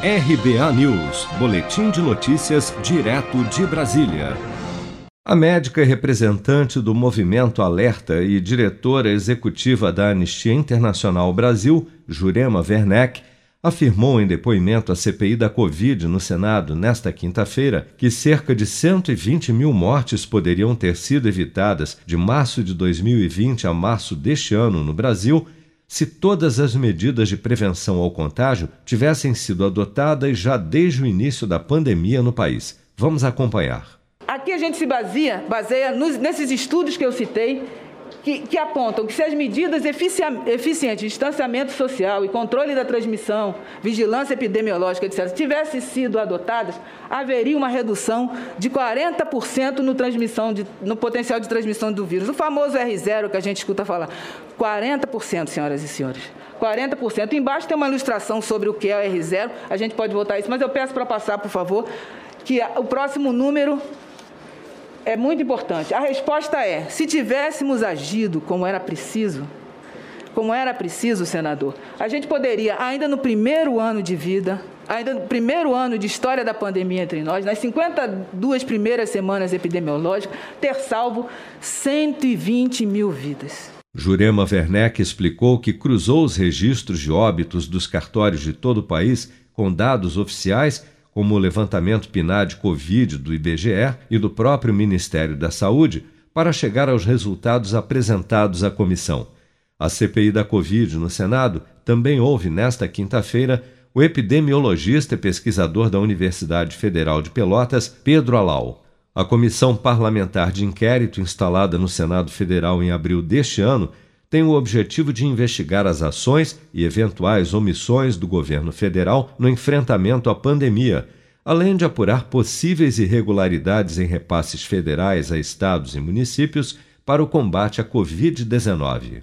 RBA News, Boletim de Notícias, direto de Brasília. A médica representante do Movimento Alerta e diretora executiva da Anistia Internacional Brasil, Jurema Werneck, afirmou em depoimento à CPI da Covid no Senado nesta quinta-feira que cerca de 120 mil mortes poderiam ter sido evitadas de março de 2020 a março deste ano no Brasil se todas as medidas de prevenção ao contágio tivessem sido adotadas já desde o início da pandemia no país. Vamos acompanhar. Aqui a gente se baseia, baseia nos, nesses estudos que eu citei que, que apontam que se as medidas eficientes de distanciamento social e controle da transmissão, vigilância epidemiológica, etc., tivessem sido adotadas, haveria uma redução de 40% no, transmissão de, no potencial de transmissão do vírus. O famoso R0 que a gente escuta falar. 40%, senhoras e senhores. 40%. Embaixo tem uma ilustração sobre o que é o R0, a gente pode voltar isso, mas eu peço para passar, por favor, que o próximo número é muito importante. A resposta é: se tivéssemos agido como era preciso, como era preciso, senador, a gente poderia, ainda no primeiro ano de vida, ainda no primeiro ano de história da pandemia entre nós, nas 52 primeiras semanas epidemiológicas, ter salvo 120 mil vidas. Jurema Werneck explicou que cruzou os registros de óbitos dos cartórios de todo o país com dados oficiais como o levantamento PNAD Covid do IBGE e do próprio Ministério da Saúde, para chegar aos resultados apresentados à comissão. A CPI da Covid no Senado também houve nesta quinta-feira o epidemiologista e pesquisador da Universidade Federal de Pelotas, Pedro Alau. A comissão parlamentar de inquérito instalada no Senado Federal em abril deste ano tem o objetivo de investigar as ações e eventuais omissões do governo federal no enfrentamento à pandemia, além de apurar possíveis irregularidades em repasses federais a estados e municípios para o combate à Covid-19.